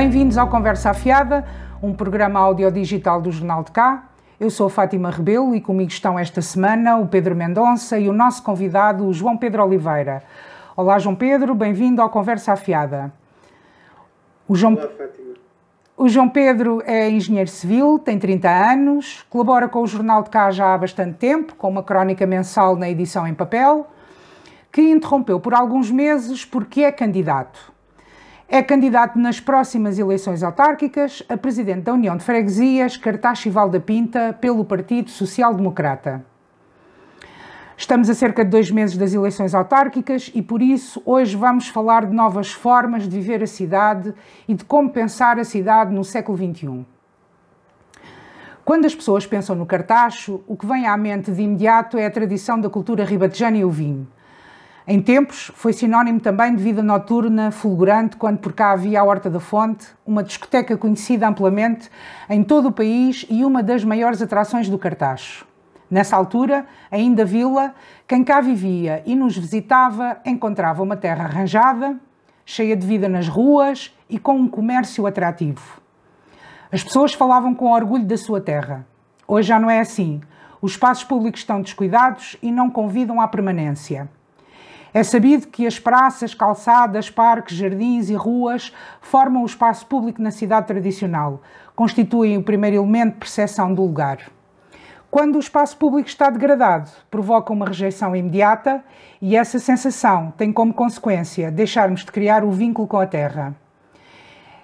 Bem-vindos ao Conversa Afiada, um programa audiodigital do Jornal de Cá. Eu sou a Fátima Rebelo e comigo estão esta semana o Pedro Mendonça e o nosso convidado, o João Pedro Oliveira. Olá, João Pedro, bem-vindo ao Conversa Afiada. O João... Olá, Fátima. O João Pedro é engenheiro civil, tem 30 anos, colabora com o Jornal de Cá já há bastante tempo, com uma crónica mensal na edição em papel, que interrompeu por alguns meses porque é candidato. É candidato nas próximas eleições autárquicas a presidente da União de Freguesias, Cartaxo e da Pinta, pelo Partido Social Democrata. Estamos a cerca de dois meses das eleições autárquicas e, por isso, hoje vamos falar de novas formas de viver a cidade e de como pensar a cidade no século XXI. Quando as pessoas pensam no Cartaxo, o que vem à mente de imediato é a tradição da cultura ribatejana e o vinho. Em tempos, foi sinónimo também de vida noturna fulgurante quando por cá havia a Horta da Fonte, uma discoteca conhecida amplamente em todo o país e uma das maiores atrações do Cartaxo. Nessa altura, ainda vila, quem cá vivia e nos visitava encontrava uma terra arranjada, cheia de vida nas ruas e com um comércio atrativo. As pessoas falavam com orgulho da sua terra. Hoje já não é assim. Os espaços públicos estão descuidados e não convidam à permanência. É sabido que as praças, calçadas, parques, jardins e ruas formam o espaço público na cidade tradicional, constituem o primeiro elemento de percepção do lugar. Quando o espaço público está degradado, provoca uma rejeição imediata e essa sensação tem como consequência deixarmos de criar o vínculo com a terra.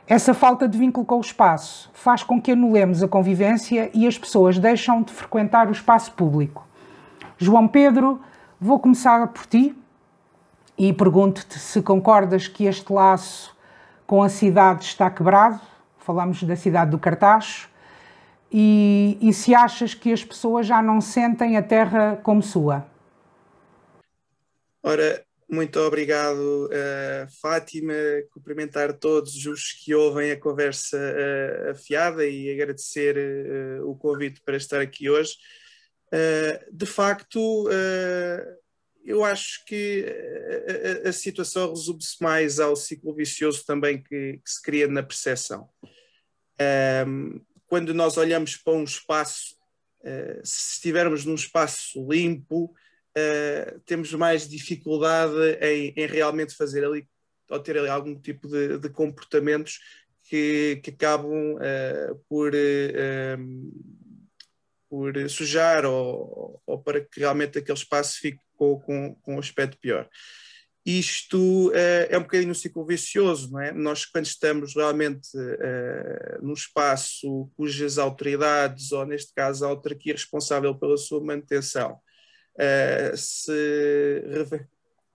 Essa falta de vínculo com o espaço faz com que anulemos a convivência e as pessoas deixam de frequentar o espaço público. João Pedro, vou começar por ti e pergunto-te se concordas que este laço com a cidade está quebrado, falamos da cidade do Cartaxo, e, e se achas que as pessoas já não sentem a terra como sua. Ora, muito obrigado, uh, Fátima. Cumprimentar todos os que ouvem a conversa uh, afiada e agradecer uh, o convite para estar aqui hoje. de facto, eu acho que a, a, a situação resume-se mais ao ciclo vicioso também que, que se cria na percepção. Um, quando nós olhamos para um espaço, uh, se estivermos num espaço limpo, uh, temos mais dificuldade em, em, realmente fazer ali, ou ter ali algum tipo de, de comportamentos que, que acabam uh, por, por sujar ou, ou para que realmente aquele espaço fique com, com, com um aspecto pior. Isto uh, é um bocadinho um ciclo vicioso, não é? Nós, quando estamos realmente uh, num espaço cujas autoridades, ou neste caso a autarquia responsável pela sua manutenção, uh, se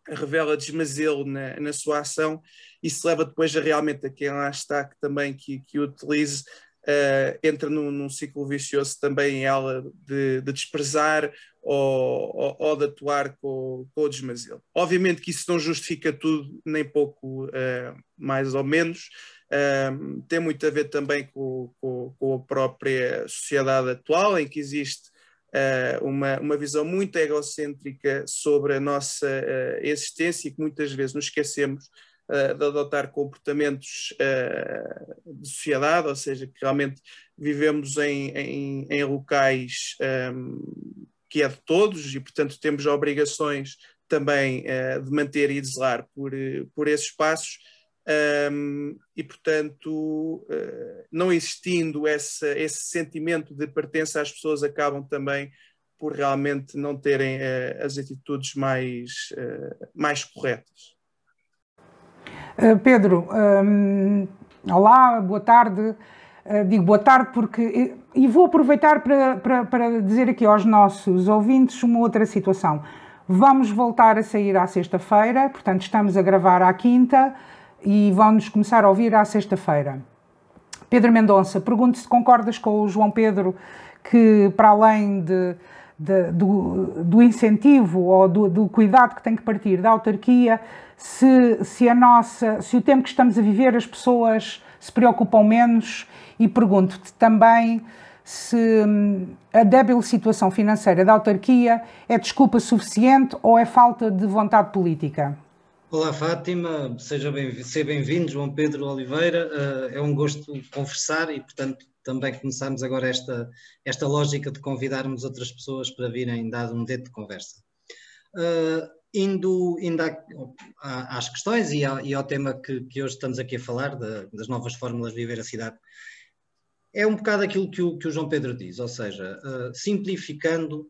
revela desmazelo na, na, sua ação, isso leva depois a realmente a quem lá está que também que, que utilize uh, entra num, num, ciclo vicioso também ela de, de desprezar ou, ou, ou, de atuar com, com o desmazelo. Obviamente que isso não justifica tudo, nem pouco uh, mais ou menos, uh, tem muito a ver também com, com, com, a própria sociedade atual, em que existe uh, uma, uma visão muito egocêntrica sobre a nossa existência e que muitas vezes nos esquecemos uh, de adotar comportamentos uh, de sociedade, ou seja, que realmente vivemos em, em, em locais um, ehm, que é de todos e, portanto, temos obrigações também uh, de manter e de zelar por, por esses espaços. Um, ehm, e, portanto, não existindo esse sentimento de pertença, as pessoas acabam também por realmente não terem as atitudes mais, mais corretas. Eh, Pedro, um, olá, boa tarde. Uh, digo boa tarde porque. E vou aproveitar para, para, para dizer aqui aos nossos ouvintes uma outra situação. Vamos voltar a sair à sexta-feira, portanto, estamos a gravar à quinta e vão-nos começar a ouvir à sexta-feira. Pedro Mendonça, pergunto se concordas com o João Pedro que, para além de, de, do, do, incentivo ou do, do, cuidado que tem que partir da autarquia, se, se, a nossa, se o tempo que estamos a viver as pessoas se preocupam menos e pergunto-te também se hum, a débil situação financeira da autarquia é desculpa suficiente ou é falta de vontade política? Olá Fátima, seja bem, seja bem-vindo João Pedro Oliveira, uh, é um gosto conversar e portanto também começamos agora esta, esta lógica de convidarmos outras pessoas para virem dar um dedo de conversa. Uh, indo, indo às questões e, ao, e ao tema que, que, hoje estamos aqui a falar, das novas fórmulas de viver a cidade, é um bocado aquilo que o, que o João Pedro diz, ou seja, uh, simplificando,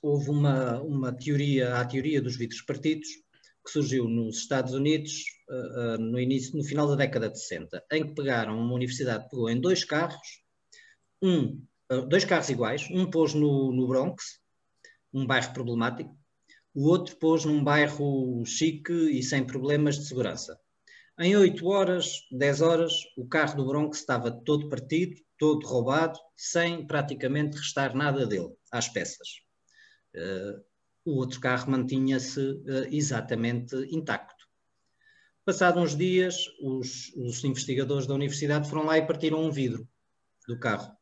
houve uma, uma teoria, a teoria dos vidros partidos, que surgiu nos Estados Unidos uh, uh, no início, no final da década de 60, em que pegaram uma universidade pegou em dois carros, um, dois carros iguais, um pôs no, no Bronx, um bairro problemático, o outro pôs num bairro chique e sem problemas de segurança. Em 8 horas, 10 horas, o carro do Bronx estava todo partido, todo roubado, sem praticamente restar nada dele, às peças. Uh, o outro carro mantinha-se uh, exatamente intacto. Passados uns dias, os, os, investigadores da universidade foram lá e partiram um vidro do carro.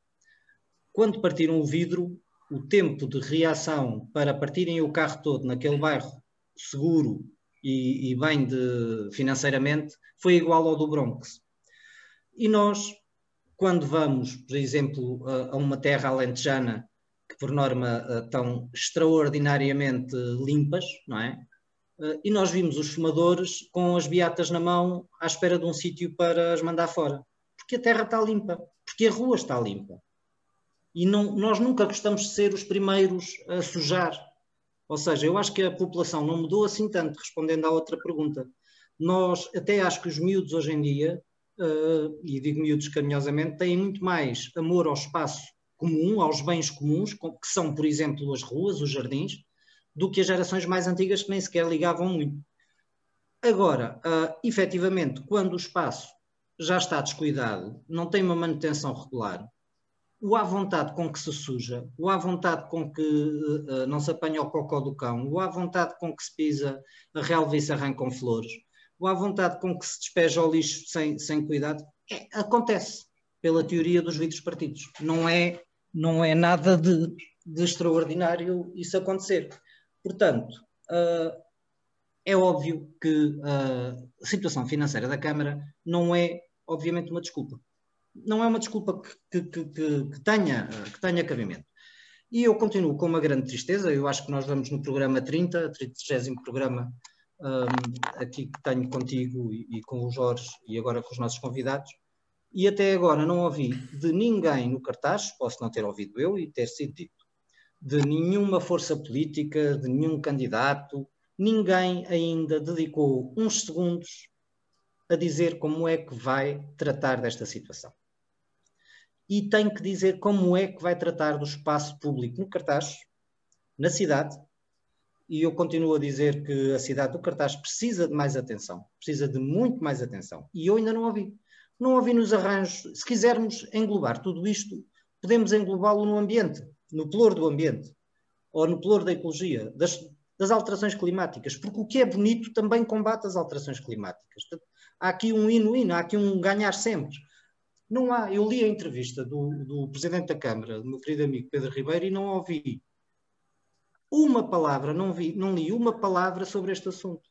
Quando partiram o vidro, o tempo de reação para partirem o carro todo naquele bairro seguro e, e bem de, financeiramente foi igual ao do Bronx. E nós, quando vamos, por exemplo, a, a uma terra alentejana, que por norma estão extraordinariamente limpas, não é? E nós vimos os fumadores com as beatas na mão à espera de um sítio para as mandar fora. Porque a terra está limpa, porque a rua está limpa. E não, nós nunca gostamos de ser os primeiros a sujar ou seja, eu acho que a população não mudou assim tanto, respondendo à outra pergunta. Nós, até acho que os miúdos hoje em dia, uh, e digo miúdos carinhosamente, têm muito mais amor ao espaço comum, aos bens comuns, que são, por exemplo, as ruas, os jardins, do que as gerações mais antigas que nem sequer ligavam muito. Agora, uh, efetivamente, quando o espaço já está descuidado, não tem uma manutenção regular, o à vontade com que se suja, o à vontade com que uh, não se apanha o cocó do cão, o à vontade com que se pisa a relva e se arrancam flores, o à vontade com que se despeja o lixo sem, sem cuidado, é, acontece pela teoria dos vidros partidos. Não é, não é nada de, de extraordinário isso acontecer. Portanto, uh, é óbvio que a situação financeira da Câmara não é, obviamente, uma desculpa não é uma desculpa que, que, que, que, tenha, que tenha cabimento. E eu continuo com uma grande tristeza, eu acho que nós vamos no programa 30, 30 programa um, aqui que tenho contigo e, e, com o Jorge e agora com os nossos convidados, e até agora não ouvi de ninguém no cartaz, posso não ter ouvido eu e ter sido dito, de nenhuma força política, de nenhum candidato, ninguém ainda dedicou uns segundos a dizer como é que vai tratar desta situação e tem que dizer como é que vai tratar do espaço público no cartaz, na cidade, e eu continuo a dizer que a cidade do cartaz precisa de mais atenção, precisa de muito mais atenção, e eu ainda não ouvi. Não ouvi nos arranjos, se quisermos englobar tudo isto, podemos englobá-lo no ambiente, no pluro do ambiente, ou no pluro da ecologia, das, das alterações climáticas, porque o que é bonito também combate as alterações climáticas. Há aqui um hino-hino, há aqui um ganhar sempre. Não há, eu li a entrevista do, do Presidente da Câmara, do meu querido amigo Pedro Ribeiro, e não ouvi uma palavra, não, vi, não li uma palavra sobre este assunto.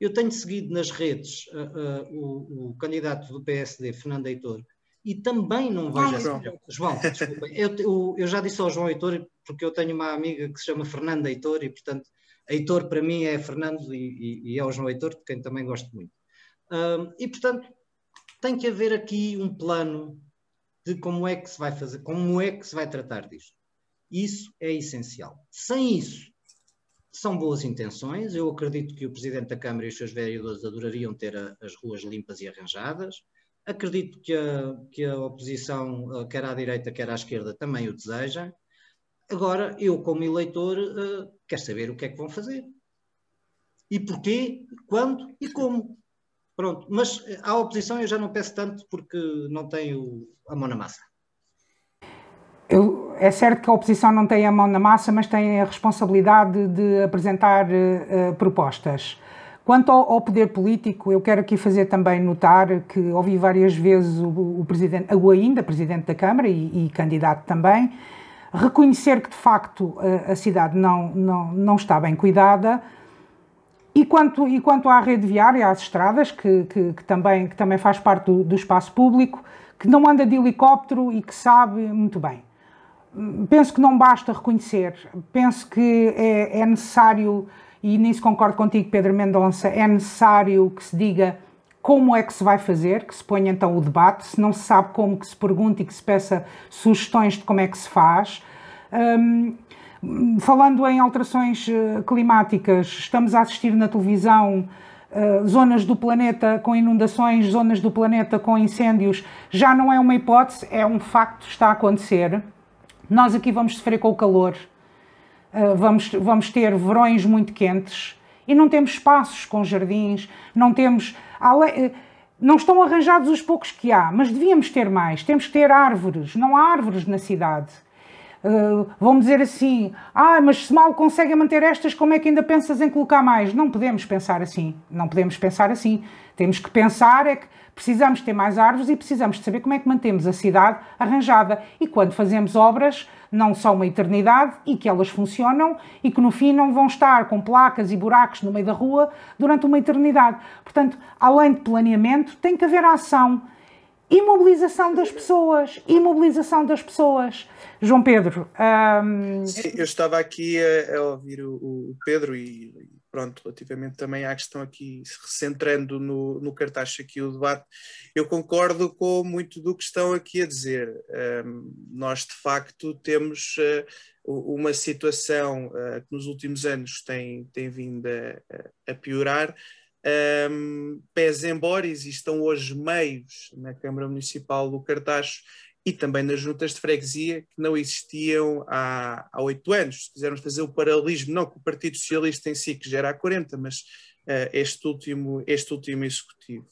Eu tenho seguido nas redes uh, uh, o, o, candidato do PSD, Fernando Heitor, e também não vejo essa João. João, desculpa. Eu, eu, eu, já disse ao João Heitor, porque eu tenho uma amiga que se chama Fernanda Heitor, e portanto, Heitor para mim é Fernando e, e, e é o João Heitor, de quem também gosto muito. Um, e portanto, tem que haver aqui um plano de como é que se vai fazer, como é que se vai tratar disto. Isso é essencial. Sem isso, são boas intenções. Eu acredito que o Presidente da Câmara e os seus vereadores adorariam ter a, as ruas limpas e arranjadas. Acredito que a, que a oposição, quer à direita, quer à esquerda, também o deseja. Agora, eu, como eleitor, uh, quero saber o que é que vão fazer. E porquê, quando e como. Pronto, mas à oposição eu já não peço tanto porque não tenho a mão na massa. Eu, é certo que a oposição não tem a mão na massa, mas tem a responsabilidade de apresentar uh, propostas. Quanto ao, ao, poder político, eu quero aqui fazer também notar que ouvi várias vezes o, o presidente, o ainda presidente da Câmara e, e, candidato também, reconhecer que de facto a, a cidade não, não, não está bem cuidada, e quanto, e quanto à rede viária, às estradas, que, que, que também, que também faz parte do, do, espaço público, que não anda de helicóptero e que sabe muito bem. Penso que não basta reconhecer, penso que é, é necessário, e nisso concordo contigo, Pedro Mendonça, é necessário que se diga como é que se vai fazer, que se ponha então o debate, se não se sabe como, que se pergunte e que se peça sugestões de como é que se faz. Um, Falando em alterações eh, climáticas, estamos a assistir na televisão uh, zonas do planeta com inundações, zonas do planeta com incêndios. Já não é uma hipótese, é um facto que está a acontecer. Nós aqui vamos sofrer com o calor, uh, vamos, vamos ter verões muito quentes e não temos espaços com jardins, não temos. Não estão arranjados os poucos que há, mas devíamos ter mais. Temos que ter árvores. Não há árvores na cidade. Uh, vão dizer assim: ah, mas se mal conseguem manter estas, como é que ainda pensas em colocar mais? Não podemos pensar assim. Não podemos pensar assim. Temos que pensar é que precisamos ter mais árvores e precisamos de saber como é que mantemos a cidade arranjada. E quando fazemos obras, não só uma eternidade e que elas funcionam e que no fim não vão estar com placas e buracos no meio da rua durante uma eternidade. Portanto, além de planeamento, tem que haver ação imobilização das pessoas, imobilização das pessoas. João Pedro. Um... Sim, eu estava aqui a, a ouvir o, o, Pedro e pronto, relativamente também à questão aqui, recentrando no, no cartaz aqui o debate, eu concordo com muito do que estão aqui a dizer. Um, nós de facto temos uh, uma situação uh, que nos últimos anos tem, tem vindo a, a piorar, um, pese embora existam hoje meios na Câmara Municipal do Cartacho e também nas juntas de freguesia que não existiam há, 8 anos. Se quisermos fazer o paralelismo, não com o Partido Socialista em si, que já era há 40, mas uh, este, último, este último executivo.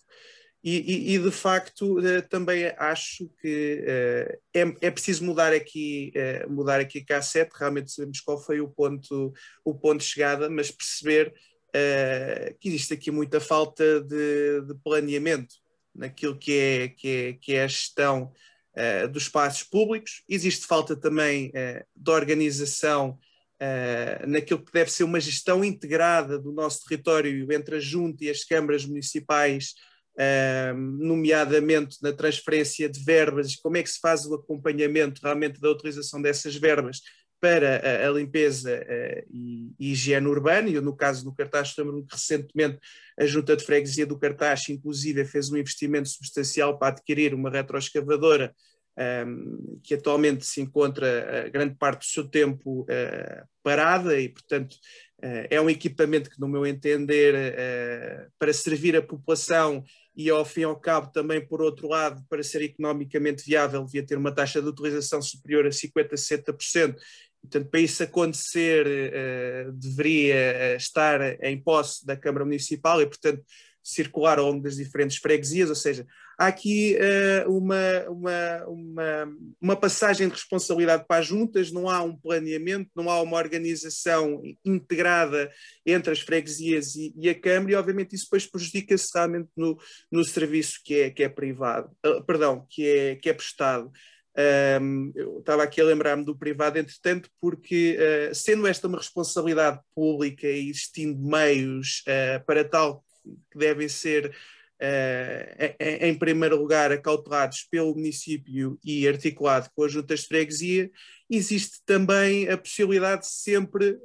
E, e, e de facto uh, também acho que uh, é, é, preciso mudar aqui, mudar aqui a K7, realmente sabemos qual foi o ponto, o ponto de chegada, mas perceber uh, que existe aqui muita falta de, de, planeamento naquilo que é, que é, que é a gestão uh, dos espaços públicos, existe falta também uh, de organização naquilo que deve ser uma gestão integrada do nosso território entre a Junta e as câmaras municipais, nomeadamente na transferência de verbas, como é que se faz o acompanhamento realmente da utilização dessas verbas para a, a limpeza uh, e, e, higiene urbana, e no caso do Cartaz, lembro-me que recentemente a Junta de Freguesia do Cartaz, inclusive, fez um investimento substancial para adquirir uma retroescavadora um, ehm, que atualmente se encontra a grande parte do seu tempo uh, parada. E, portanto, uh, é um equipamento que, no meu entender, para servir a população e, ao fim e ao cabo, também, por outro lado, para ser economicamente viável, devia ter uma taxa de utilização superior a 50%, 60%, Portanto, para isso acontecer, uh, deveria eh, estar em posse da Câmara Municipal e, portanto, circular ao longo das diferentes freguesias, ou seja, há aqui uh, uma, uma, uma, uma, passagem de responsabilidade para as juntas, não há um planeamento, não há uma organização integrada entre as freguesias e, e a Câmara, e obviamente isso depois prejudica-se realmente no, no serviço que é, que é privado, uh, perdão, que é, que é prestado. Um, eu estava aqui a lembrar-me do privado, entretanto, porque uh, sendo esta uma responsabilidade pública e existindo meios uh, para tal que devem ser, uh, em, em, primeiro lugar, acautelados pelo município e articulado com as juntas de freguesia, existe também a possibilidade sempre,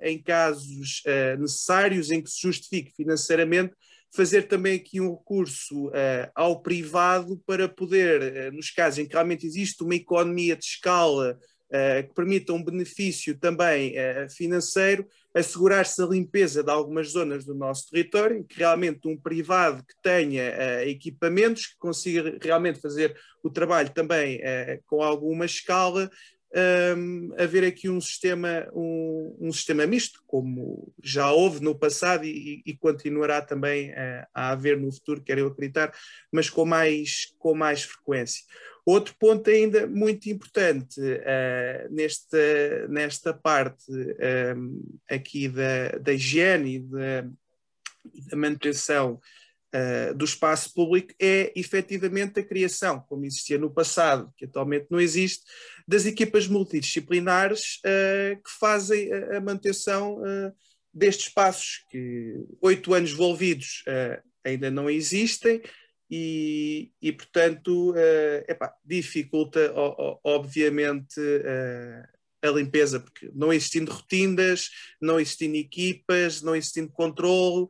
em casos necessários, em que se justifique financeiramente, fazer também aqui um recurso uh, ao privado para poder, uh, nos casos em que realmente existe uma economia de escala uh, que permita um benefício também financeiro, assegurar-se a limpeza de algumas zonas do nosso território, que realmente um privado que tenha equipamentos, que consiga realmente fazer o trabalho também com alguma escala, um, haver aqui um sistema, um, um, sistema misto, como já houve no passado e, e continuará também a, a, haver no futuro, quero eu acreditar, mas com mais, com mais frequência. Outro ponto ainda muito importante uh, nesta, nesta parte um, aqui da, da higiene e da, da manutenção uh, do espaço público é efetivamente a criação, como existia no passado, que atualmente não existe, das equipas multidisciplinares uh, que fazem a, a manutenção uh, destes passos que oito anos envolvidos ainda não existem e, e portanto, epá, dificulta obviamente uh, a limpeza, porque não existindo rotinas, não existindo equipas, não existindo controle,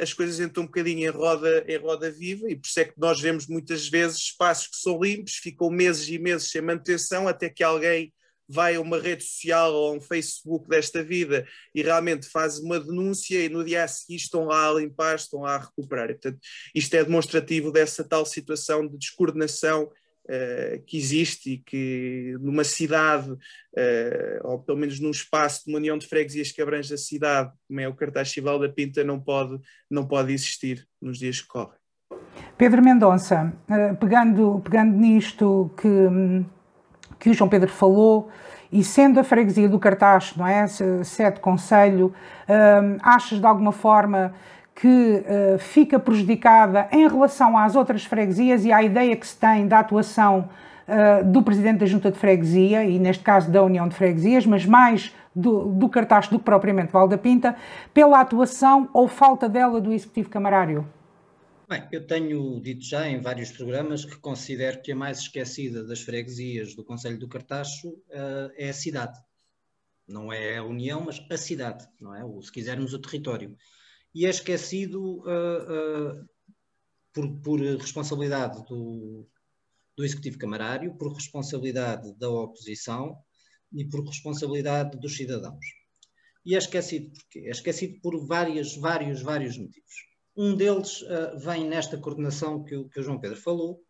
as coisas entram um bocadinho em roda, em roda viva e por isso é que nós vemos muitas vezes espaços que são limpos, ficam meses e meses sem manutenção até que alguém vai a uma rede social ou a um Facebook desta vida e realmente faz uma denúncia e no dia a seguir estão lá a limpar, estão lá a recuperar. E, portanto, isto é demonstrativo dessa tal situação de descoordenação uh, que existe e que numa cidade, uh, ou pelo menos num espaço de uma união de freguesias que abrange a cidade, como é o cartaz Chival da Pinta, não pode, não pode existir nos dias que correm. Pedro Mendonça, uh, pegando, pegando nisto que que o João Pedro falou, e sendo a freguesia do Cartaz, não é? Sede Conselho, achas de alguma forma que uh, fica prejudicada em relação às outras freguesias e à ideia que se tem da atuação uh, do Presidente da Junta de Freguesia, e neste caso da União de Freguesias, mas mais do, do Cartaz do que propriamente Valda Pinta, pela atuação ou falta dela do Executivo Camarário? Bem, eu tenho dito já em vários programas que considero que a mais esquecida das freguesias do Conselho do Cartacho uh, é a cidade. Não é a União, mas a cidade, não é? Ou, se quisermos, o território. E é esquecido uh, uh, por, por, responsabilidade do, do Executivo Camarário, por responsabilidade da oposição e por responsabilidade dos cidadãos. E é esquecido porquê? É esquecido por várias, vários, vários motivos. Um deles uh, vem nesta coordenação que o, que o, João Pedro falou,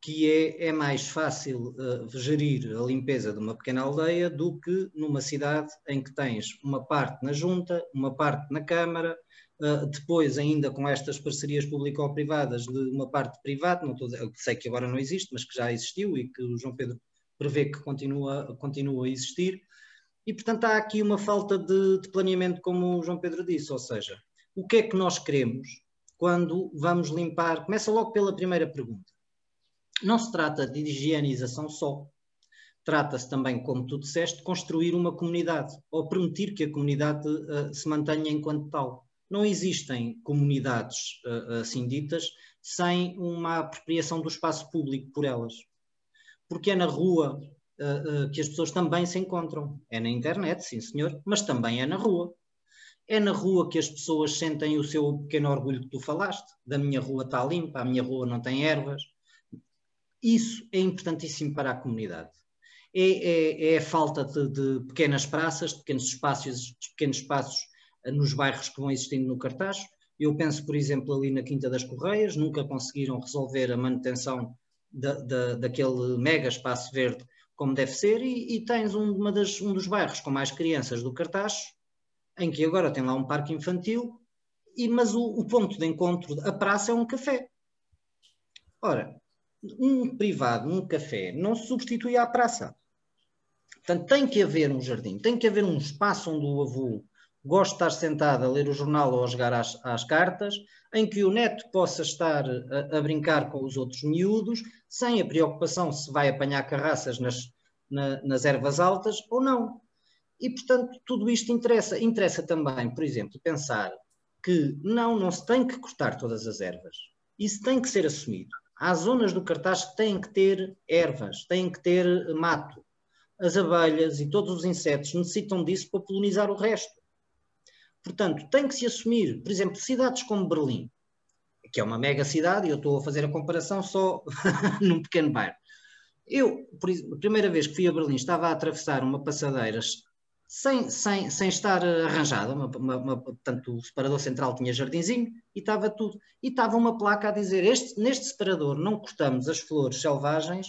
que é, é mais fácil uh, gerir a limpeza de uma pequena aldeia do que numa cidade em que tens uma parte na junta, uma parte na Câmara, uh, depois ainda com estas parcerias público-privadas de uma parte privada, não estou, sei que agora não existe, mas que já existiu e que o João Pedro prevê que continua, continua a existir. E, portanto, há aqui uma falta de, de planeamento, como o João Pedro disse, ou seja, o que é que nós queremos quando vamos limpar? Começa logo pela primeira pergunta. Não se trata de higienização só. Trata-se também, como tu disseste, de construir uma comunidade ou permitir que a comunidade uh, se mantenha enquanto tal. Não existem comunidades uh, assim ditas sem uma apropriação do espaço público por elas. Porque é na rua uh, que as pessoas também se encontram. É na internet, sim senhor, mas também é na rua. É na rua que as pessoas sentem o seu pequeno orgulho que tu falaste. Da minha rua está limpa, a minha rua não tem ervas. Isso é importantíssimo para a comunidade. É, é, é a falta de, de, pequenas praças, de pequenos espaços, de pequenos espaços nos bairros que vão existindo no cartaz. Eu penso, por exemplo, ali na Quinta das Correias, nunca conseguiram resolver a manutenção da, da, daquele mega espaço verde como deve ser, e, e tens um, das, um dos bairros com mais crianças do cartaz, em que agora tem lá um parque infantil, e, mas o, o ponto de encontro, a praça é um café. Ora, um privado, um café, não se substitui à praça. Portanto, tem que haver um jardim, tem que haver um espaço onde o avô gosta de estar sentado a ler o jornal ou a jogar às, às cartas, em que o neto possa estar a, a, brincar com os outros miúdos, sem a preocupação se vai apanhar carraças nas, na, nas ervas altas ou não. E, portanto, tudo isto interessa. Interessa também, por exemplo, pensar que não, não se tem que cortar todas as ervas. Isso tem que ser assumido. Há zonas do cartaz que têm que ter ervas, têm que ter mato. As abelhas e todos os insetos necessitam disso para polinizar o resto. Portanto, tem que se assumir, por exemplo, cidades como Berlim, que é uma mega cidade, e eu estou a fazer a comparação só num pequeno bairro. Eu, a primeira vez que fui a Berlim, estava a atravessar uma passadeira sem, sem, sem estar arranjada. Uma, uma, uma, portanto, o separador central tinha jardinzinho e estava tudo. E estava uma placa a dizer: este, neste separador não cortamos as flores selvagens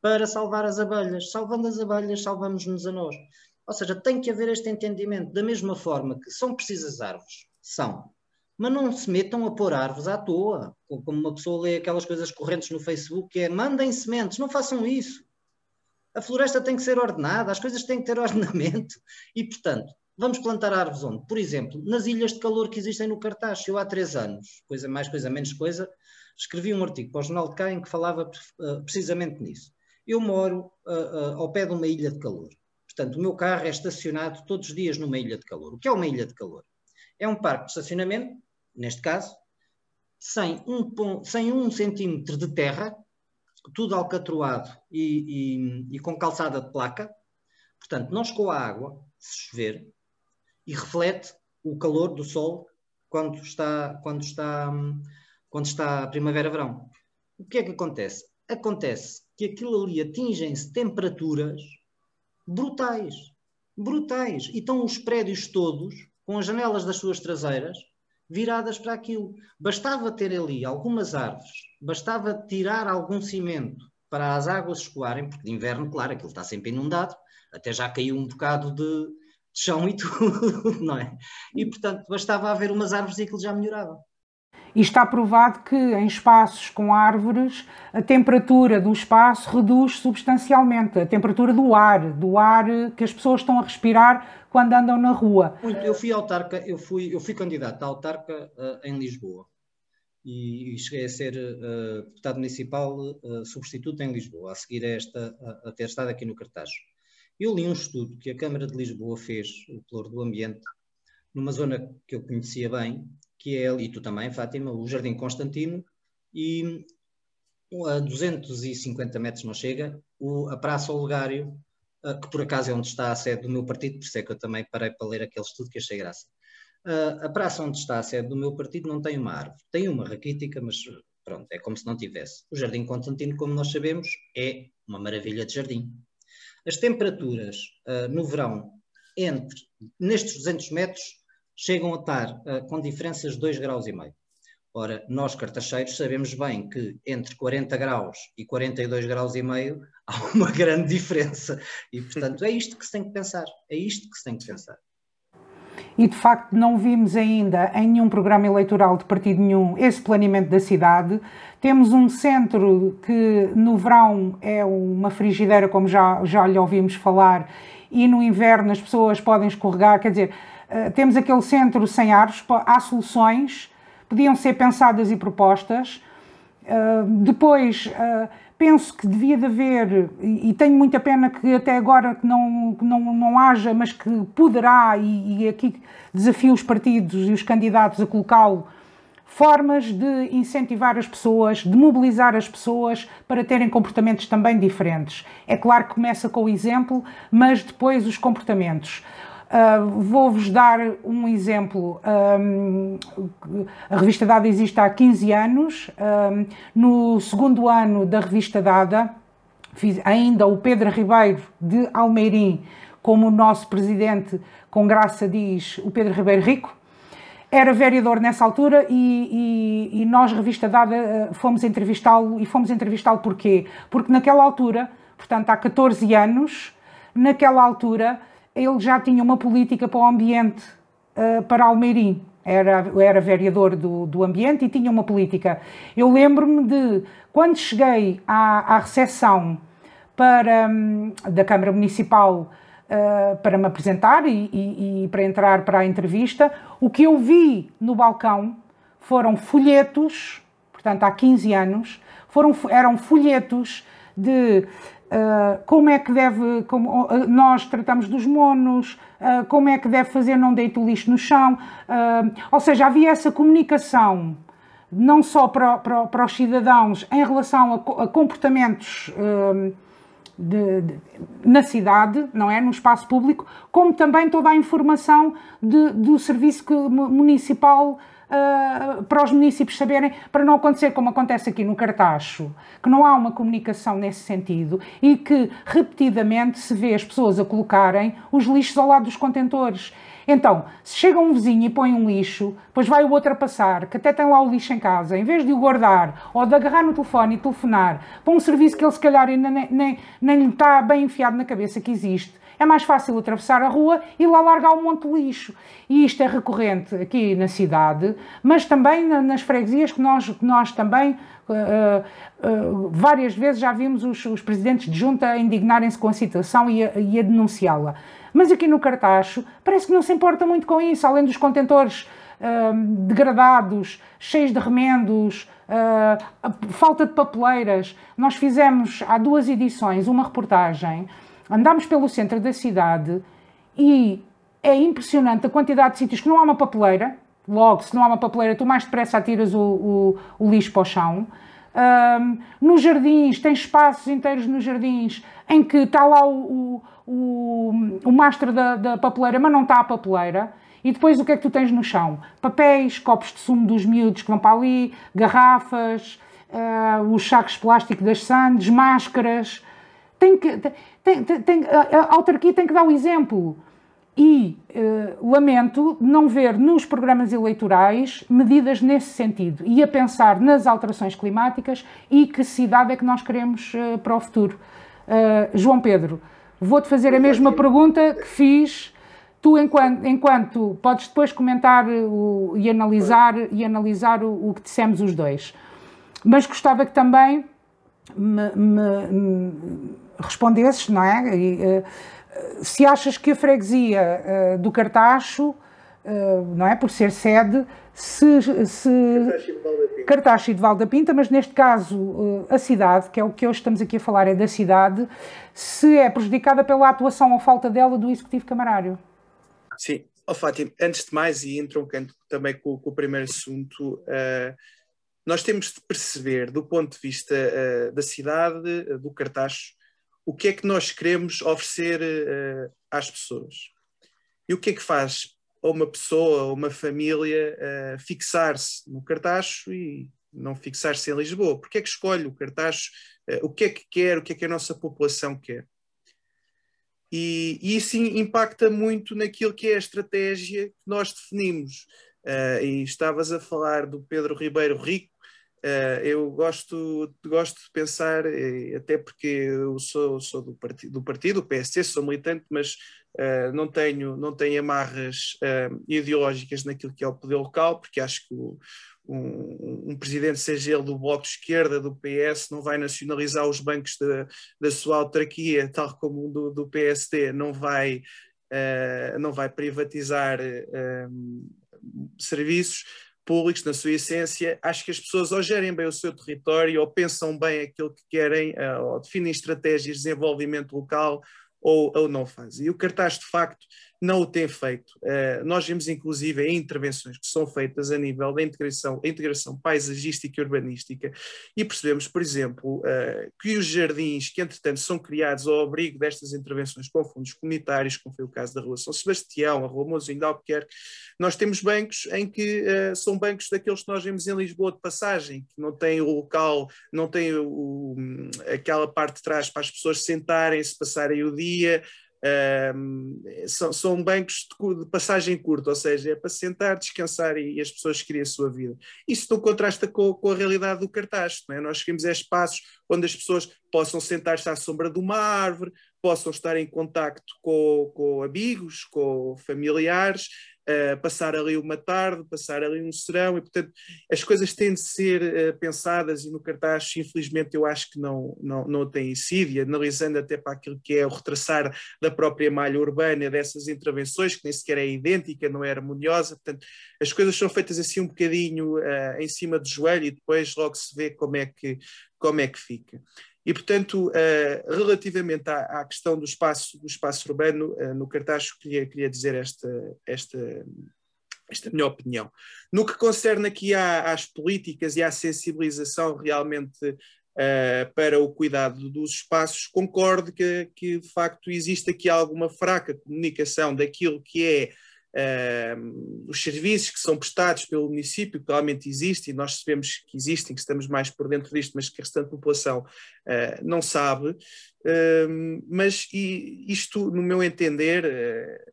para salvar as abelhas. Salvando as abelhas, salvamos-nos a nós. Ou seja, tem que haver este entendimento. Da mesma forma que são precisas árvores, são. Mas não se metam a pôr árvores à toa. Como uma pessoa lê aquelas coisas correntes no Facebook, que é mandem sementes, não façam isso a floresta tem que ser ordenada, as coisas têm que ter ordenamento. E, portanto, vamos plantar árvores onde? Por exemplo, nas ilhas de calor que existem no Cartaz. Eu há três anos, coisa mais, coisa menos coisa, escrevi um artigo para o Jornal de Cá em que falava uh, precisamente nisso. Eu moro uh, uh, ao pé de uma ilha de calor. Portanto, o meu carro é estacionado todos os dias numa ilha de calor. O que é uma ilha de calor? É um parque de estacionamento, neste caso, sem um, sem um centímetro de terra, tudo alcatroado e, e, e com calçada de placa. Portanto, não escoa a água, se chover, e reflete o calor do sol quando está, quando está, quando está primavera-verão. O que é que acontece? Acontece que aquilo ali atingem-se temperaturas brutais, brutais, e estão os prédios todos com as janelas das suas traseiras viradas para aquilo. Bastava ter ali algumas árvores, bastava tirar algum cimento para as águas escoarem, porque de inverno, claro, aquilo está sempre inundado, até já caiu um bocado de, chão e tudo, não é? E portanto bastava haver umas árvores e aquilo já melhorava. E está provado que em espaços com árvores a temperatura do espaço reduz substancialmente, a temperatura do ar, do ar que as pessoas estão a respirar quando andam na rua. Muito. Eu fui autarca, eu fui, eu fui candidato a autarca uh, em Lisboa e, cheguei a ser uh, deputado municipal uh, substituto em Lisboa, a seguir a, esta, a, a ter estado aqui no Cartaz. Eu li um estudo que a Câmara de Lisboa fez, o Ploro do Ambiente, numa zona que eu conhecia bem, que é, e tu também, Fátima, o Jardim Constantino, e a 250 metros não chega, o, a Praça Olegário, que por acaso é onde está a sede do meu partido, por isso é que eu também parei para ler aquele estudo que achei graça. a praça onde está a sede do meu partido não tem uma árvore, tem uma raquítica, mas pronto, é como se não tivesse. O Jardim Constantino, como nós sabemos, é uma maravilha de jardim. As temperaturas no verão, entre nestes 200 metros, chegam a estar uh, com diferenças de 2 graus e meio. Ora, nós cartacheiros sabemos bem que entre 40 graus e 42 graus e meio há uma grande diferença. E, portanto, é isto que se tem que pensar. É isto que se tem que pensar. E, de facto, não vimos ainda em nenhum programa eleitoral de partido nenhum esse planeamento da cidade. Temos um centro que no verão é uma frigideira, como já, já lhe ouvimos falar, e no inverno as pessoas podem escorregar. Quer dizer, eh, temos aquele centro sem árvores, há soluções, podiam ser pensadas e propostas. Uh, depois, uh, penso que devia de haver, e, e, tenho muita pena que até agora que não, que não, não haja, mas que poderá, e, e aqui desafio os partidos e os candidatos a colocá-lo, formas de incentivar as pessoas, de mobilizar as pessoas para terem comportamentos também diferentes. É claro que começa com o exemplo, mas depois os comportamentos. Uh, Vou-vos dar um exemplo. Um, a revista Dada existe há 15 anos. Um, no segundo ano da revista Dada, fiz ainda o Pedro Ribeiro de Almeirim como o nosso presidente, com graça diz o Pedro Ribeiro Rico. Era vereador nessa altura e, e, e nós, revista Dada, fomos entrevistá-lo. E fomos entrevistá-lo porquê? Porque naquela altura, portanto há 14 anos, naquela altura ele já tinha uma política para o ambiente uh, para Almeirim. Era, era vereador do, do ambiente e tinha uma política. Eu lembro-me de, quando cheguei à, à recepção para, um, da Câmara Municipal uh, para me apresentar e, e, e para entrar para a entrevista, o que eu vi no balcão foram folhetos, portanto há 15 anos, foram, eram folhetos de Uh, como é que deve, como, uh, nós tratamos dos monos, uh, como é que deve fazer, não deito o lixo no chão. ou seja, havia essa comunicação, não só para, para, para os cidadãos em relação a, a comportamentos de, de, na cidade, não é? No espaço público, como também toda a informação de, do serviço municipal uh, para os municípios saberem, para não acontecer como acontece aqui no Cartacho, que não há uma comunicação nesse sentido e que repetidamente se vê as pessoas a colocarem os lixos ao lado dos contentores. Então, se chega um vizinho e põe um lixo, depois vai o outro a passar, que até tem lá o lixo em casa, em vez de o guardar ou de agarrar no telefone e telefonar para um serviço que ele se calhar ainda nem, nem, nem lhe está bem enfiado na cabeça que existe, é mais fácil atravessar a rua e lá largar um monte de lixo. E isto é recorrente aqui na cidade, mas também nas freguesias que nós, que nós também Uh, uh, várias vezes já vimos os, os, presidentes de junta indignarem-se com a situação e a, a denunciá-la. Mas aqui no Cartacho parece que não se importa muito com isso, além dos contentores uh, degradados, cheios de remendos, falta de papeleiras. Nós fizemos há duas edições uma reportagem Andámos pelo centro da cidade e é impressionante a quantidade de sítios que não há uma papeleira, logo, se não há uma papeleira, tu mais depressa atiras o, o, o lixo para o chão. Um, nos jardins, tem espaços inteiros nos jardins em que está lá o, o, o mastro da, da papeleira, mas não está a papeleira. E depois o que é que tu tens no chão? Papéis, copos de sumo dos miúdos que vão para ali, garrafas, uh, os sacos de plástico das sandes, máscaras. Tem que, tem, tem, a autarquia tem que dar o exemplo. E uh, lamento não ver nos programas eleitorais medidas nesse sentido e a pensar nas alterações climáticas e que cidade é que nós queremos uh, para o futuro. João Pedro, vou-te fazer a mesma pergunta que fiz tu enquanto, enquanto podes depois comentar o, e analisar, e analisar o, o, que dissemos os dois. Mas gostava que também me, me, me respondesses, não é? E, uh, se achas que a freguesia uh, do Cartacho, uh, não é? Por ser sede, se. se Cartacho e de Val da Pinta, mas neste caso a cidade, que é o que hoje estamos aqui a falar, é da cidade, se é prejudicada pela atuação ou falta dela do Executivo Camarário. Sim, oh, Fátima, antes de mais, e entroncando também com, com, o primeiro assunto, uh, nós temos de perceber, do ponto de vista uh, da cidade, uh, do Cartacho, o que é que nós queremos oferecer às pessoas. E o que é que faz a uma pessoa, a uma família, fixar-se no Cartacho e não fixar-se em Lisboa? Porque é que escolhe o Cartacho? o que é que quer? O que é que a nossa população quer? E, e isso impacta muito naquilo que é a estratégia que nós definimos. Uh, e estavas a falar do Pedro Ribeiro Rico. Uh, eu gosto, gosto de pensar, até porque eu sou, sou do, partido, do partido, do PSC, sou militante, mas uh, não, tenho, não tenho amarras ideológicas naquilo que é o poder local, porque acho que o, um, um, presidente, seja ele do Bloco de Esquerda, do PS, não vai nacionalizar os bancos da, da sua autarquia, tal como do, do PSD, não vai, uh, não vai privatizar uh, serviços públicos na sua essência. Acho que as pessoas ou gerem bem o seu território, ou pensam bem aquilo que querem, uh, ou definem estratégias de desenvolvimento local, ou, ou não fazem. E o cartaz, de facto, não o tem feito. Uh, nós vimos, inclusive, intervenções que são feitas a nível da integração, integração paisagística e urbanística, e percebemos, por exemplo, uh, que os jardins que, entretanto, são criados ao abrigo destas intervenções com fundos comunitários, como foi o caso da Rua São Sebastião, a Rua Mozinho de Albuquerque, nós temos bancos em que uh, são bancos daqueles que nós vemos em Lisboa de passagem, que não têm o local, não têm o, aquela parte de trás para as pessoas sentarem-se, passarem o dia, um, são, são, bancos de, de, passagem curta, ou seja, é para sentar, descansar e, e as pessoas querem a sua vida. Isso não contrasta com, com, a realidade do cartaz, não é? Nós queremos é espaços onde as pessoas possam sentar-se à sombra de uma árvore, possam estar em contacto com, com amigos, com familiares, uh, passar ali uma tarde, passar ali um serão, e portanto as coisas têm de ser uh, pensadas e no cartaz, infelizmente, eu acho que não, não, não têm sido, e analisando até para aquilo que é o retraçar da própria malha urbana dessas intervenções, que nem sequer é idêntica, não é harmoniosa, portanto as coisas são feitas assim um bocadinho uh, em cima do joelho e depois logo se vê como é que, como é que fica. E, portanto, uh, relativamente à, questão do espaço, do espaço urbano, uh, no cartaz queria, queria dizer esta, esta, esta minha opinião. No que concerne aqui às políticas e à sensibilização realmente uh, para o cuidado dos espaços, concordo que, que, de facto, existe aqui alguma fraca comunicação daquilo que é Uh, os serviços que são prestados pelo município, que realmente existem, nós sabemos que existem, que estamos mais por dentro disto, mas que a restante população uh, não sabe. Uh, mas e, isto, no meu entender, ah,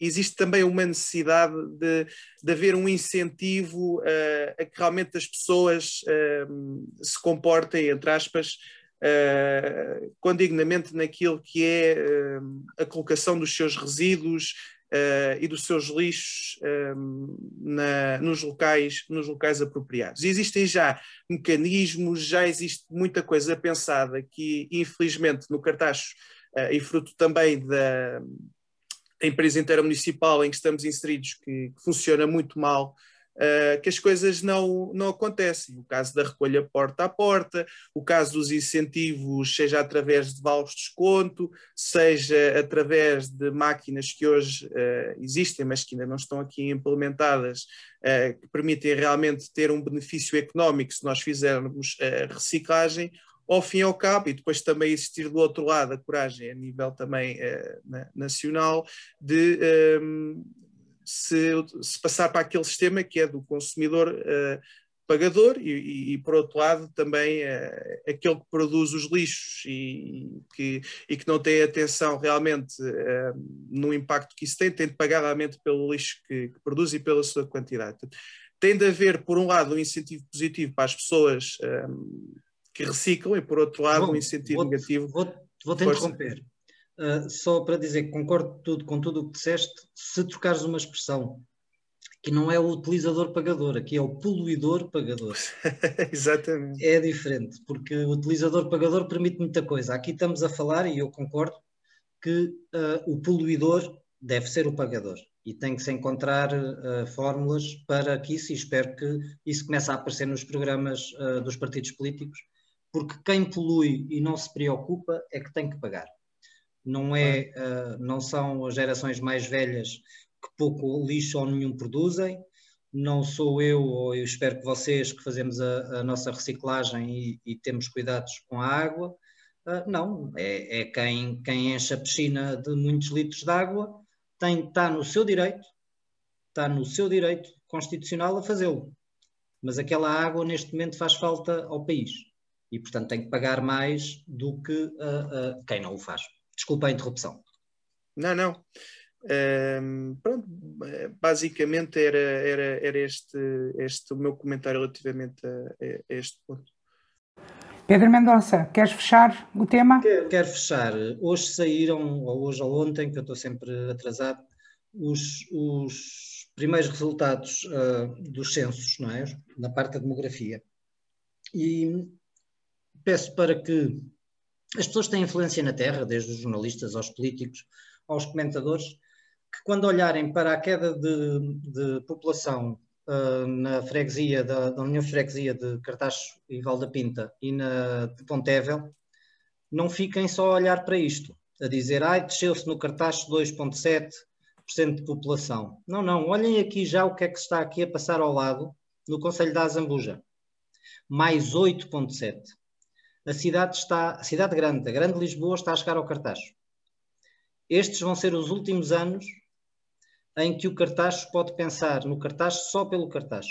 existe também uma necessidade de, de haver um incentivo a que realmente as pessoas se comportem, entre aspas, condignamente naquilo que é a colocação dos seus resíduos, uh, e dos seus lixos um, ehm, na, nos, locais, nos locais apropriados. Existem já mecanismos, já existe muita coisa pensada que, infelizmente, no Cartacho, uh, e fruto também da empresa interamunicipal em que estamos inseridos, que, que funciona muito mal, uh, que as coisas não, não acontecem. O caso da recolha porta a porta, o caso dos incentivos, seja através de vales de desconto, seja através de máquinas que hoje uh, existem, mas que ainda não estão aqui implementadas, uh, que permitem realmente ter um benefício económico se nós fizermos reciclagem, ao fim e ao cabo, e depois também existir do outro lado a coragem a nível também nacional de um, se, se, passar para aquele sistema que é do consumidor uh, pagador e, e, e, por outro lado, também uh, aquele que produz os lixos e, que, e que não tem atenção realmente uh, no impacto que isso tem, tem de pagar realmente pelo lixo que, que produz e pela sua quantidade. Tem de haver, por um lado, um incentivo positivo para as pessoas um, que reciclam e, por outro lado, um incentivo vou, negativo. Vou-te vou interromper. Uh, só para dizer que concordo tudo, com tudo o que disseste, se trocares uma expressão que não é o utilizador pagador, aqui é o poluidor pagador. Exatamente. É diferente, porque o utilizador pagador permite muita coisa. Aqui estamos a falar, e eu concordo, que uh, o poluidor deve ser o pagador. E tem que se encontrar uh, fórmulas para que isso, e espero que isso comece a aparecer nos programas dos partidos políticos, porque quem polui e não se preocupa é que tem que pagar não, é, uh, não são as gerações mais velhas que pouco lixo ou nenhum produzem, não sou eu, ou eu espero que vocês que fazemos a, a nossa reciclagem e, e, temos cuidados com a água, uh, não, é, é, quem, quem enche a piscina de muitos litros de água, tem, está no seu direito, está no seu direito constitucional a fazê-lo. Mas aquela água neste momento faz falta ao país e, portanto, tem que pagar mais do que uh, uh, quem não o faz. Desculpa a interrupção. Não, não. Um, pronto, basicamente era, era, era este, este o meu comentário relativamente a, a este ponto. Pedro Mendonça, queres fechar o tema? Quero, quero, fechar. Hoje saíram, ou hoje ou ontem, que eu estou sempre atrasado, os, os primeiros resultados uh, dos censos, não é? Na parte da demografia. E peço para que as pessoas têm influência na Terra, desde os jornalistas aos políticos, aos comentadores, que quando olharem para a queda de, de população uh, na freguesia, da, da União Freguesia de Cartaxo e Valda Pinta e na de Pontevel, não fiquem só a olhar para isto, a dizer, ai, desceu-se no Cartaxo 2,7% de população. Não, não, olhem aqui já o que é que está aqui a passar ao lado, no Conselho da Azambuja. Mais 8,7% a cidade está, a cidade grande, a grande Lisboa está a chegar ao cartaz. Estes vão ser os últimos anos em que o cartaz pode pensar no cartaz só pelo cartaz.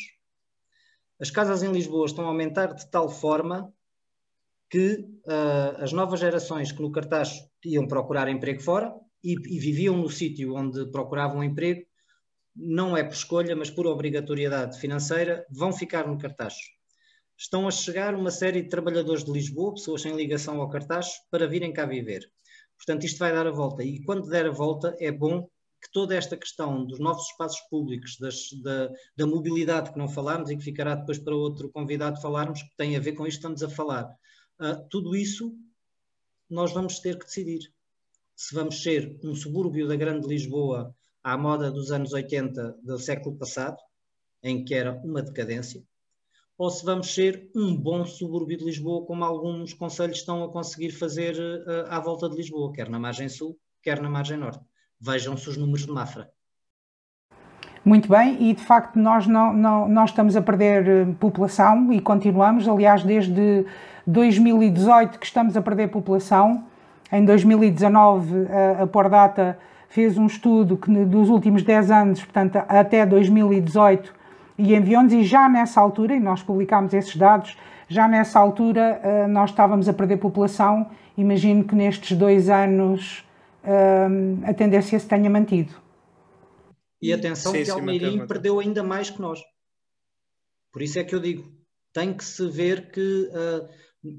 As casas em Lisboa estão a aumentar de tal forma que uh, as novas gerações que no cartaz iam procurar emprego fora e, e viviam no sítio onde procuravam emprego, não é por escolha, mas por obrigatoriedade financeira, vão ficar no cartaz estão a chegar uma série de trabalhadores de Lisboa, pessoas sem ligação ao cartaz, para virem cá viver. Portanto, isto vai dar a volta. E quando der a volta, é bom que toda esta questão dos novos espaços públicos, das, da, da, mobilidade que não falámos e que ficará depois para outro convidado falarmos, que tem a ver com isto que estamos a falar, uh, tudo isso nós vamos ter que decidir. Se vamos ser um subúrbio da Grande Lisboa à moda dos anos 80 do século passado, em que era uma decadência, ou se vamos ser um bom subúrbio de Lisboa, como alguns conselhos estão a conseguir fazer uh, à volta de Lisboa, quer na margem sul, quer na margem norte. Vejam-se os números de Mafra. Muito bem, e de facto nós, não, não, nós estamos a perder eh, população e continuamos, aliás, desde 2018 que estamos a perder população. Em 2019, a, a Pordata fez um estudo que dos últimos 10 anos, portanto, até 2018, e enviou-nos, e já nessa altura, e nós publicámos esses dados, já nessa altura uh, nós estávamos a perder população. Imagino que nestes dois anos uh, a tendência se tenha mantido. E atenção sim, que Almeirim perdeu ainda mais que nós. Por isso é que eu digo, tem que se ver que uh,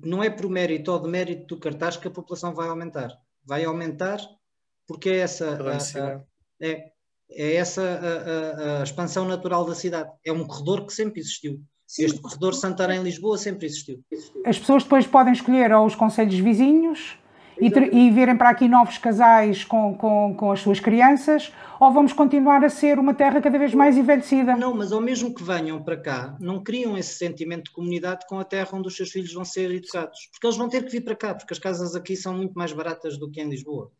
não é por mérito ou demérito do cartaz que a população vai aumentar. Vai aumentar porque é essa. é, é essa a, a, a, expansão natural da cidade. É um corredor que sempre existiu. Sim. Este corredor Santarém-Lisboa sempre existiu. As pessoas depois podem escolher ou os conselhos vizinhos e, e virem para aqui novos casais com, com, com as suas crianças, ou vamos continuar a ser uma terra cada vez mais envelhecida? Não, mas ao mesmo que venham para cá, não criam esse sentimento de comunidade com a terra onde os seus filhos vão ser educados, porque eles vão ter que vir para cá, porque as casas aqui são muito mais baratas do que em Lisboa.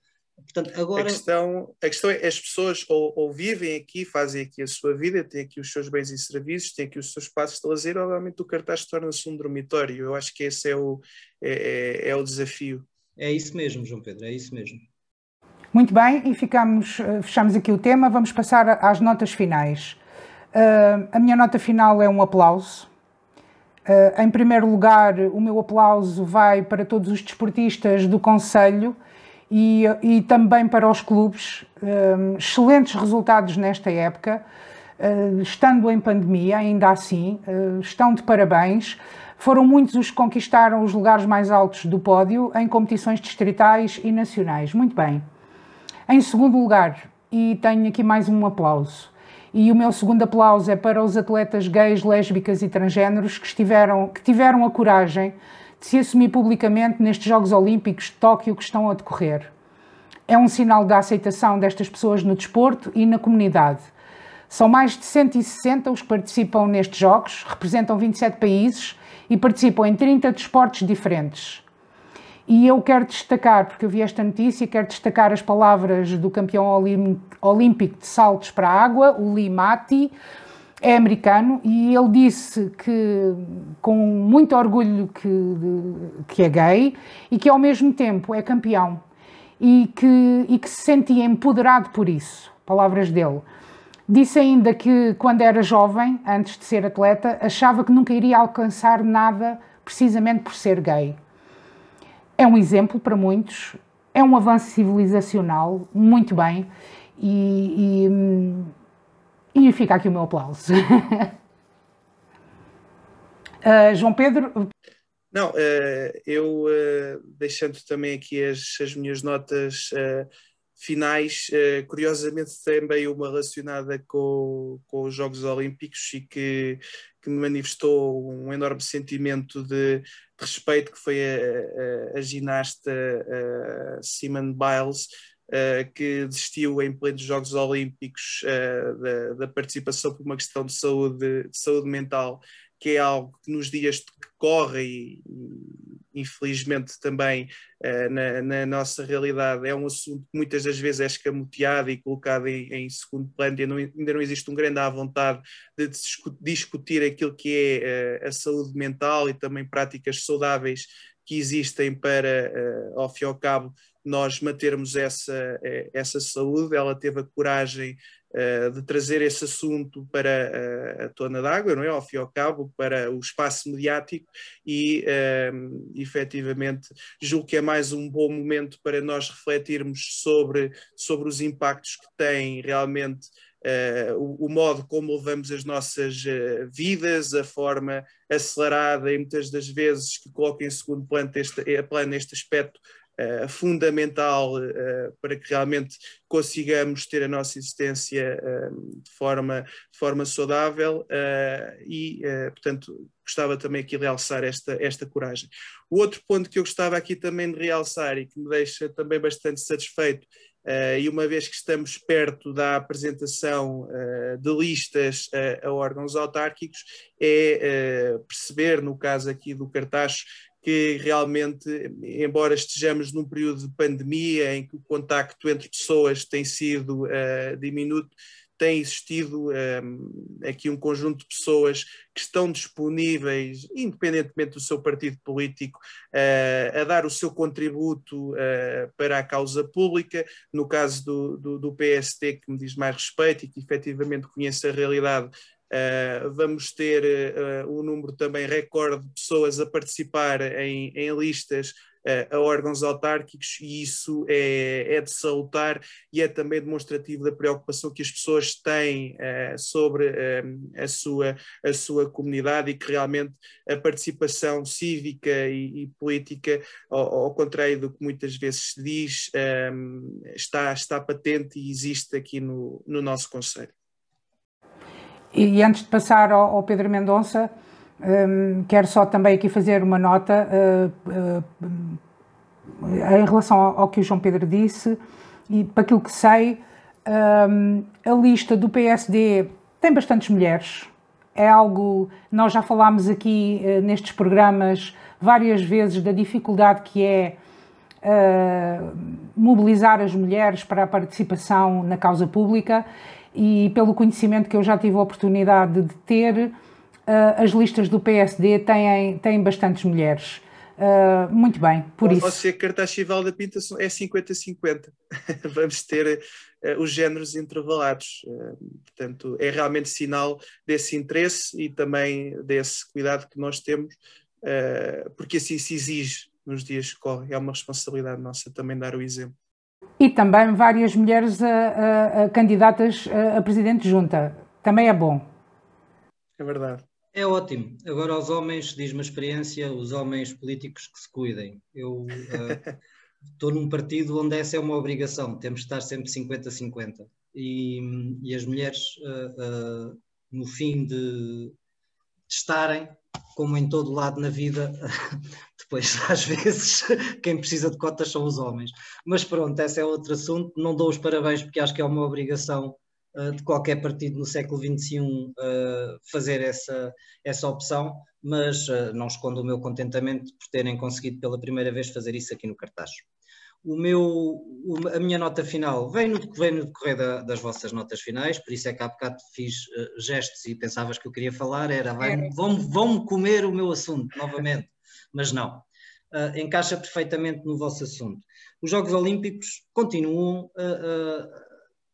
Portanto, agora... a, questão, a questão é as pessoas ou, ou, vivem aqui, fazem aqui a sua vida, têm aqui os seus bens e serviços, têm aqui os seus espaços de lazer, obviamente o cartaz torna-se um dormitório. Eu acho que esse é o, é, é, é o desafio. É isso mesmo, João Pedro, é isso mesmo. Muito bem, e ficamos, eh, fechamos aqui o tema, vamos passar às notas finais. Uh, a minha nota final é um aplauso. Uh, em primeiro lugar, o meu aplauso vai para todos os desportistas do Conselho e, e também para os clubes. Um, excelentes resultados nesta época, uh, estando em pandemia, ainda assim, uh, estão de parabéns. Foram muitos os que conquistaram os lugares mais altos do pódio em competições distritais e nacionais. Muito bem. Em segundo lugar, e tenho aqui mais um aplauso, e o meu segundo aplauso é para os atletas gays, lésbicas e transgêneros que, estiveram, que tiveram a coragem de se assumir publicamente nestes Jogos Olímpicos de Tóquio que estão a decorrer. É um sinal da aceitação destas pessoas no desporto e na comunidade. São mais de 160 os que participam nestes Jogos, representam 27 países e participam em 30 desportos diferentes. E eu quero destacar, porque eu vi esta notícia, quero destacar as palavras do campeão olímpico de saltos para a água, o Lee Mati, é americano e ele disse que com muito orgulho que, que é gay e que ao mesmo tempo é campeão e que, e que se sentia empoderado por isso. Palavras dele. Disse ainda que quando era jovem, antes de ser atleta, achava que nunca iria alcançar nada precisamente por ser gay. É um exemplo para muitos, é um avanço civilizacional, muito bem, e, e e fica aqui o meu aplauso. uh, João Pedro. Não, uh, eu uh, deixando também aqui as, as minhas notas finais, curiosamente também uma relacionada com, com os Jogos Olímpicos e que, que me manifestou um enorme sentimento de, de respeito, que foi a, a, a ginasta Simone Biles, uh, que desistiu em plenos Jogos Olímpicos uh, da, da, participação por uma questão de saúde, de saúde mental, que é algo que nos dias que correm e, infelizmente também uh, na, na, nossa realidade é um assunto que muitas das vezes é escamoteado e colocado em, em segundo plano e não, ainda não existe um grande à vontade de discutir aquilo que é a saúde mental e também práticas saudáveis que existem para, ao fim e ao cabo, nós mantermos essa, eh, essa saúde. Ela teve a coragem uh, de trazer esse assunto para a, a tona d'água, não é? Ao fim e ao cabo, para o espaço mediático e, uh, efetivamente, julgo que é mais um bom momento para nós refletirmos sobre, sobre os impactos que tem realmente Uh, o, o, modo como levamos as nossas uh, vidas, a forma acelerada e muitas das vezes que coloca em segundo plano este, plano este aspecto uh, fundamental uh, para que realmente consigamos ter a nossa existência uh, de, forma, de forma saudável e, portanto, gostava também aqui de realçar esta, esta coragem. O outro ponto que eu gostava aqui também de realçar e que me deixa também bastante satisfeito Uh, e uma vez que estamos perto da apresentação uh, de listas uh, a órgãos autárquicos, é perceber, no caso aqui do cartaz, que realmente, embora estejamos num período de pandemia em que o contacto entre pessoas tem sido uh, diminuto, tem existido um, ehm, aqui um conjunto de pessoas que estão disponíveis, independentemente do seu partido político, uh, a dar o seu contributo uh, para a causa pública. No caso do, do, do, PST, que me diz mais respeito e que efetivamente conhece a realidade, Uh, vamos ter uh, um número também recorde de pessoas a participar em, em listas uh, a órgãos autárquicos e isso é, é, de salutar e é também demonstrativo da preocupação que as pessoas têm sobre a, sua, a sua comunidade e que realmente a participação cívica e, e política, ao, ao, contrário do que muitas vezes se diz, está, está patente e existe aqui no, no nosso Conselho. E antes de passar ao, ao Pedro Mendonça, um, quero só também aqui fazer uma nota uh, uh, em relação ao, ao, que o João Pedro disse, e para aquilo que sei, um, a lista do PSD tem bastantes mulheres. É algo, nós já falámos aqui uh, nestes programas várias vezes da dificuldade que é mobilizar as mulheres para a participação na causa pública e pelo conhecimento que eu já tive a oportunidade de ter, uh, as listas do PSD têm, têm bastantes mulheres. Uh, muito bem, por Ou isso. Você, cartaz Chival da Pinta, é 50-50. Vamos ter uh, os géneros intervalados. Uh, portanto, é realmente sinal desse interesse e também desse cuidado que nós temos, porque assim se exige nos dias que correm. É uma responsabilidade nossa também dar o exemplo. E também várias mulheres a, a, a candidatas a, a presidente junta. Também é bom. É verdade. É ótimo. Agora, aos homens, diz-me a experiência, os homens políticos que se cuidem. Eu uh, estou num partido onde essa é uma obrigação, temos de estar sempre 50-50. E, e, as mulheres, uh, uh, no fim de, de, estarem, como em todo lado na vida, depois às vezes quem precisa de cotas são os homens. Mas pronto, esse é outro assunto. Não dou os parabéns porque acho que é uma obrigação uh, de qualquer partido no século XXI uh, fazer essa, essa opção, mas uh, não escondo o meu contentamento por terem conseguido pela primeira vez fazer isso aqui no cartaz o meu, a minha nota final vem no, vem no decorrer da, das vossas notas finais, por isso é que há bocado fiz uh, gestos e pensavas que eu queria falar, era vão, vão comer o meu assunto novamente, mas não. Uh, encaixa perfeitamente no vosso assunto. Os Jogos Olímpicos continuam uh,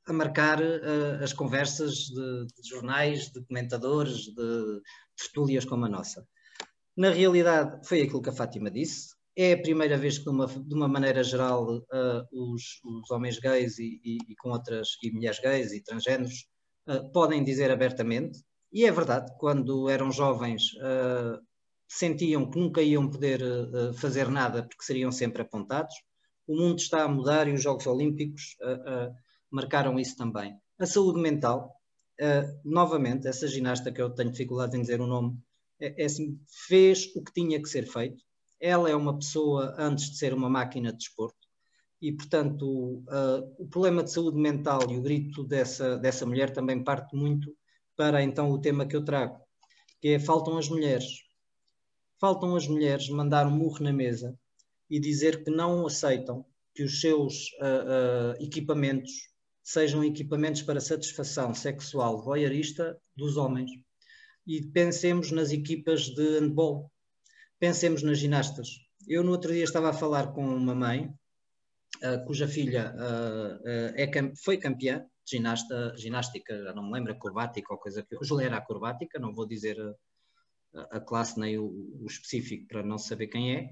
a marcar as conversas de, de, jornais, de comentadores, de tertúlias como a nossa. Na realidade, foi aquilo que a Fátima disse, é a primeira vez que, de uma, de uma maneira geral, uh, os, os, homens gays e, e, e, com outras, e mulheres gays e transgêneros uh, podem dizer abertamente, e é verdade, quando eram jovens uh, sentiam que nunca iam poder fazer nada porque seriam sempre apontados. O mundo está a mudar e os Jogos Olímpicos marcaram isso também. A saúde mental, novamente, essa ginasta que eu tenho dificuldade em dizer o nome, é, é assim, fez o que tinha que ser feito ela é uma pessoa antes de ser uma máquina de desporto e, portanto, uh, o problema de saúde mental e o grito dessa, dessa mulher também parte muito para então o tema que eu trago, que é faltam as mulheres. Faltam as mulheres mandar um murro na mesa e dizer que não aceitam que os seus uh, uh, equipamentos sejam equipamentos para satisfação sexual voyeurista dos homens. E pensemos nas equipas de handball, Pensemos nas ginastas. Eu no outro dia estava a falar com uma mãe uh, cuja filha uh, uh, é, foi campeã de ginasta, ginástica, já não me lembro, acrobática ou coisa que. Hoje era acrobática, não vou dizer a, a classe nem o, o, específico para não saber quem é.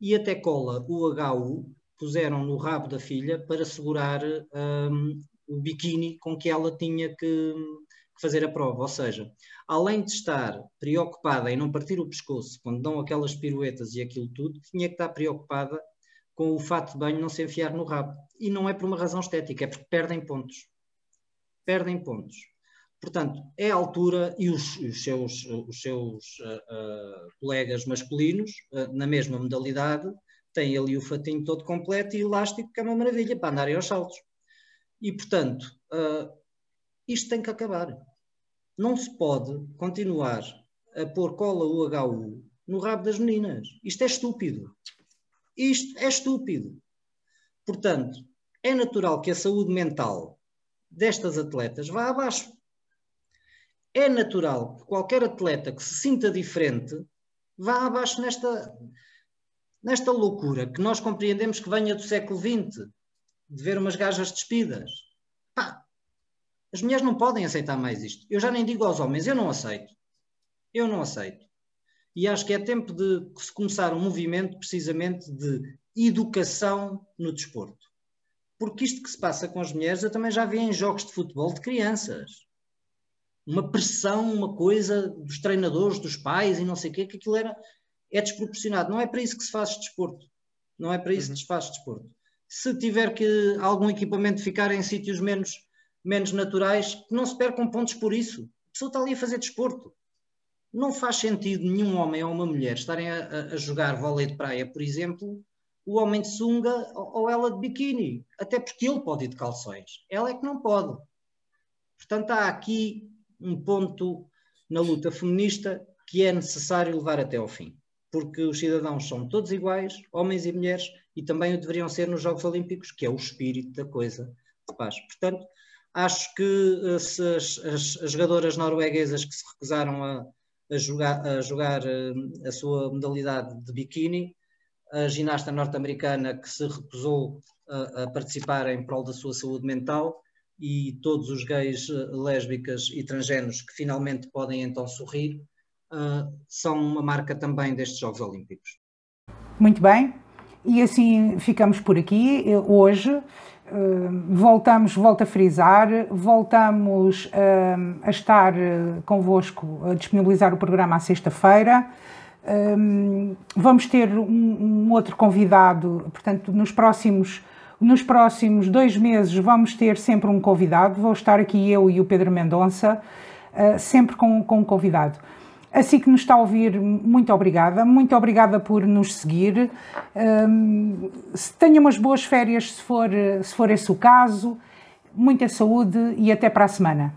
E até cola o HU puseram no rabo da filha para segurar um, o biquíni com que ela tinha que, fazer a prova. Ou seja, além de estar preocupada em não partir o pescoço quando dão aquelas piruetas e aquilo tudo, tinha que estar preocupada com o fato de banho não se enfiar no rabo. E não é por uma razão estética, é porque perdem pontos. Perdem pontos. Portanto, é a altura e os, os seus, os seus uh, uh, colegas masculinos, uh, na mesma modalidade, têm ali o fatinho todo completo e elástico, que é uma maravilha para andarem aos saltos. E, portanto, isto tem que acabar. Não se pode continuar a pôr cola UHU no rabo das meninas. Isto é estúpido. Isto é estúpido. Portanto, é natural que a saúde mental destas atletas vá abaixo. É natural que qualquer atleta que se sinta diferente vá abaixo nesta, nesta loucura que nós compreendemos que venha do século XX, de ver umas gajas despidas. As mulheres não podem aceitar mais isto. Eu já nem digo aos homens, eu não aceito. Eu não aceito. E acho que é tempo de se começar um movimento precisamente de educação no desporto. Porque isto que se passa com as mulheres, eu também já vi em jogos de futebol de crianças. Uma pressão, uma coisa dos treinadores, dos pais e não sei o quê, que aquilo era, é desproporcionado. Não é para isso que se faz desporto. Não é para isso uhum. que se faz desporto. Se tiver que algum equipamento ficar em sítios menos menos naturais, que não se percam pontos por isso. A pessoa está ali a fazer desporto. Não faz sentido nenhum homem ou uma mulher estarem a, a jogar vôlei de praia, por exemplo, o homem de sunga ou ela de biquíni, até porque ele pode ir de calções, ela é que não pode. Portanto, há aqui um ponto na luta feminista que é necessário levar até ao fim, porque os cidadãos são todos iguais, homens e mulheres, e também o deveriam ser nos Jogos Olímpicos, que é o espírito da coisa de paz. Portanto, acho que eh, as, as, as jogadoras norueguesas que se recusaram a, a jogar, a, jogar eh, a sua modalidade de biquíni, a ginasta norte-americana que se recusou a, a, participar em prol da sua saúde mental e todos os gays, eh, lésbicas e transgêneros que finalmente podem então sorrir, são uma marca também destes Jogos Olímpicos. Muito bem, e assim ficamos por aqui hoje. Uh, voltamos, volto a frisar, voltamos uh, a estar convosco, a disponibilizar o programa à sexta-feira. vamos ter um, um, outro convidado, portanto, nos próximos, nos próximos dois meses vamos ter sempre um convidado. Vou estar aqui eu e o Pedro Mendonça, uh, sempre com, com um convidado. Assim que nos está a ouvir, muito obrigada. Muito obrigada por nos seguir. Um, tenha umas boas férias, se for, se for esse o caso. Muita saúde e até para a semana.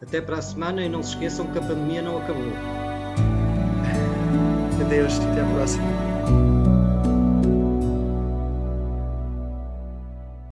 Até para a semana e não se esqueçam que a pandemia não acabou. Adeus, até a próxima.